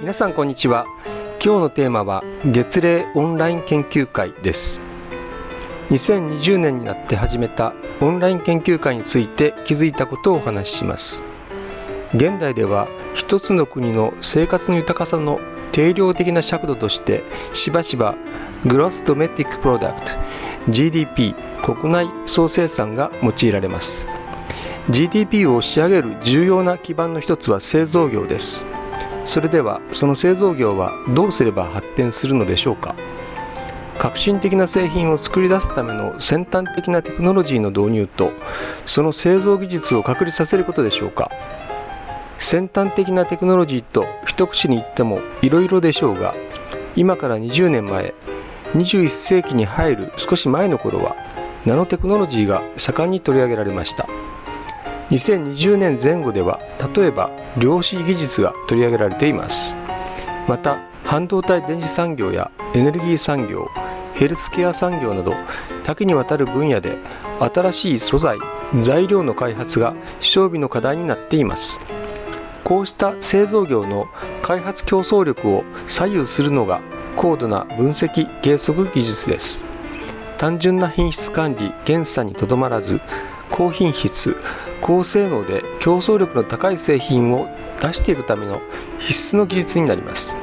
皆さんこんにちは。今日のテーマは月例オンライン研究会です。2020年になって始めたオンライン研究会について気づいたことをお話しします。現代では一つの国の生活の豊かさの定量的な尺度としてしばしばグロスドメティックプロダクト GDP 国内総生産が用いられます。GDP を仕上げる重要な基盤の一つは製造業です。それではその製造業はどうすれば発展するのでしょうか？革新的な製品を作り出すための先端的なテクノロジーの導入とその製造技術を確立させることでしょうか？先端的なテクノロジーと一口に言ってもいろいろでしょうが今から20年前21世紀に入る少し前の頃はナノテクノロジーが盛んに取り上げられました。2020年前後では例えば量子技術が取り上げられています。また半導体電子産業やエネルギー産業ヘルスケア産業など多岐にわたる分野で新しい素材材料の開発が勝負の課題になっています。こうした製造業の開発競争力を左右するのが高度な分析計測技術です。単純な品質管理検査にとどまらず高品質高性能で競争力の高い製品を出していくための必須の技術になります。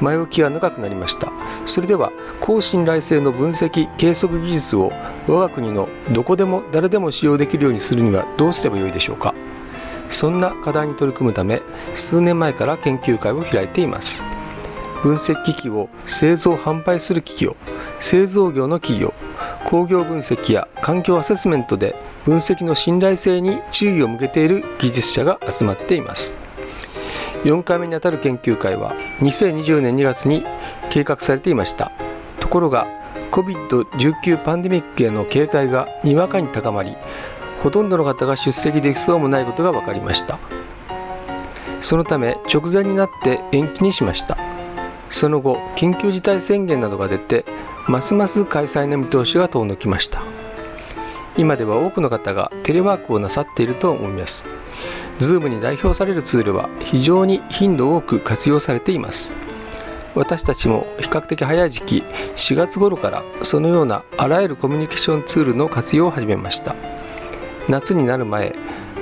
前置きが長くなりました。それでは高信頼性の分析計測技術を我が国のどこでも誰でも使用できるようにするにはどうすればよいでしょうか。そんな課題に取り組むため数年前から研究会を開いています。分析機器を製造販売する企業製造業の企業工業分析や環境アセスメントで分析の信頼性に注意を向けている技術者が集まっています。4回目にあたる研究会は2020年2月に計画されていました。ところが COVID-19 パンデミックへの警戒がにわかに高まりほとんどの方が出席できそうもないことが分かりました。そのため直前になって延期にしました。その後緊急事態宣言などが出てますます開催の見通しが遠のきました。今では多くの方がテレワークをなさっていると思います。Zoom に代表されるツールは非常に頻度多く活用されています。私たちも比較的早い時期4月頃からそのようなあらゆるコミュニケーションツールの活用を始めました。夏になる前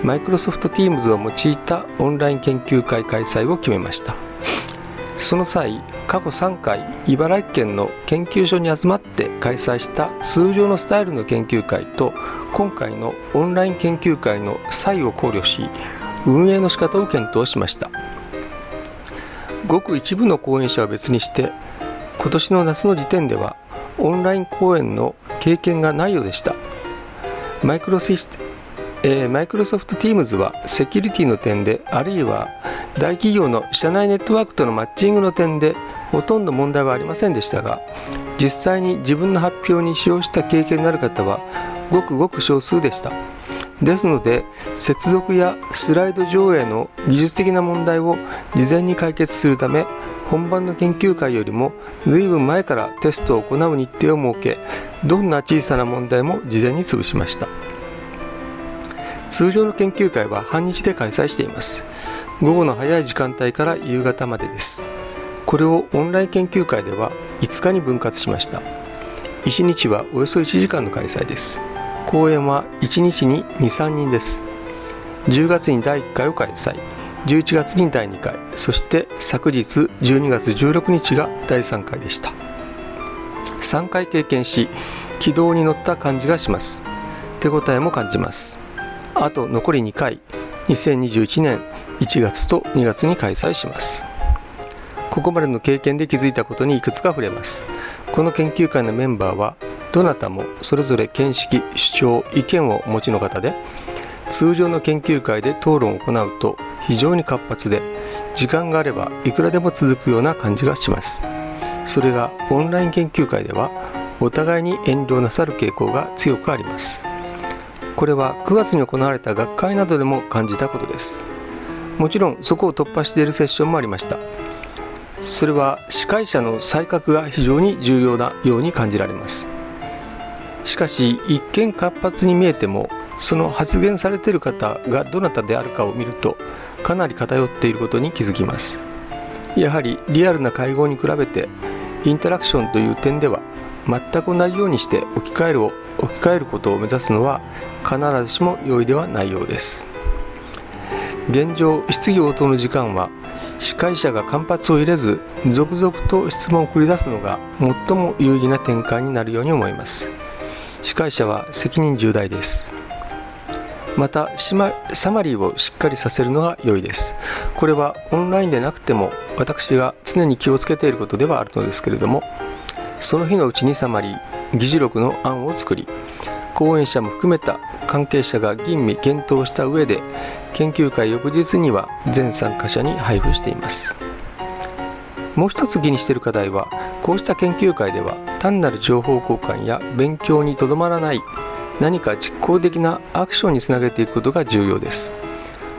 マイクロソフト Teams を用いたオンライン研究会開催を決めました。その際過去3回茨城県の研究所に集まって開催した通常のスタイルの研究会と今回のオンライン研究会の際を考慮し運営の仕方を検討しました。ごく一部の講演者は別にして今年の夏の時点ではオンライン講演の経験がないようでした。マイクロシステえー、マイクロソフト Teams はセキュリティの点であるいは大企業の社内ネットワークとのマッチングの点でほとんど問題はありませんでしたが実際に自分の発表に使用した経験のある方はごくごく少数でした。ですので接続やスライド上映の技術的な問題を事前に解決するため本番の研究会よりも随分前からテストを行う日程を設けどんな小さな問題も事前に潰しました。通常の研究会は半日で開催しています。午後の早い時間帯から夕方までです。これをオンライン研究会では5日に分割しました。1日はおよそ1時間の開催です。講演は1日に23人です。10月に第1回を開催。11月に第2回。そして昨日12月16日が第3回でした。3回経験し軌道に乗った感じがします。手応えも感じます。あと残り2回2021年1月と2月に開催します。ここまでの経験で気づいたことにいくつか触れます。この研究会のメンバーはどなたもそれぞれ見識主張意見をお持ちの方で通常の研究会で討論を行うと非常に活発で時間があればいくらでも続くような感じがします。それがオンライン研究会ではお互いに遠慮なさる傾向が強くあります。これは9月に行われた学会などでも感じたことです。もちろんそこを突破しているセッションもありました。それは司会者の才覚が非常に重要なように感じられます。しかし一見活発に見えてもその発言されている方がどなたであるかを見るとかなり偏っていることに気づきます。やはりリアルな会合に比べてインタラクションという点では全く同じようにして置き換えるを置き換えることを目指すのは必ずしも容易ではないようです。現状質疑応答の時間は司会者が間髪を入れず続々と質問を繰り出すのが最も有意義な展開になるように思います。司会者は責任重大です。またサマリーをしっかりさせるのが良いです。これはオンラインでなくても私が常に気をつけていることではあるのですけれどもその日のうちにサマリー議事録の案を作り講演者も含めた関係者が吟味検討した上で研究会翌日には全参加者に配布しています。もう一つ気にしている課題はこうした研究会では単なる情報交換や勉強にとどまらない何か実行的なアクションにつなげていくことが重要です。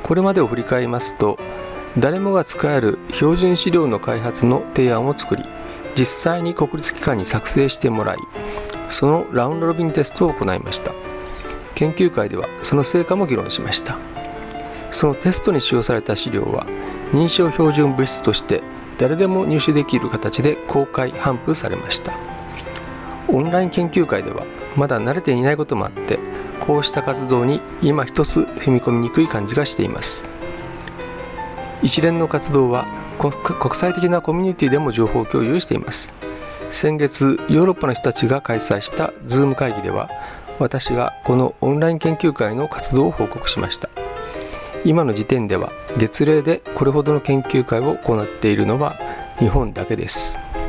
これまでを振り返りますと誰もが使える標準資料の開発の提案を作り実際に国立機関に作成してもらいそのラウンドロビンテストを行いました。研究会ではその成果も議論しました。そのテストに使用された資料は認証標準物質として誰でも入手できる形で公開頒布されました。オンライン研究会ではまだ慣れていないこともあってこうした活動に今一つ踏み込みにくい感じがしています。一連の活動は国際的なコミュニティでも情報共有しています。先月ヨーロッパの人たちが開催した Zoom 会議では私がこのオンライン研究会の活動を報告しました。今の時点では月例でこれほどの研究会を行っているのは日本だけです。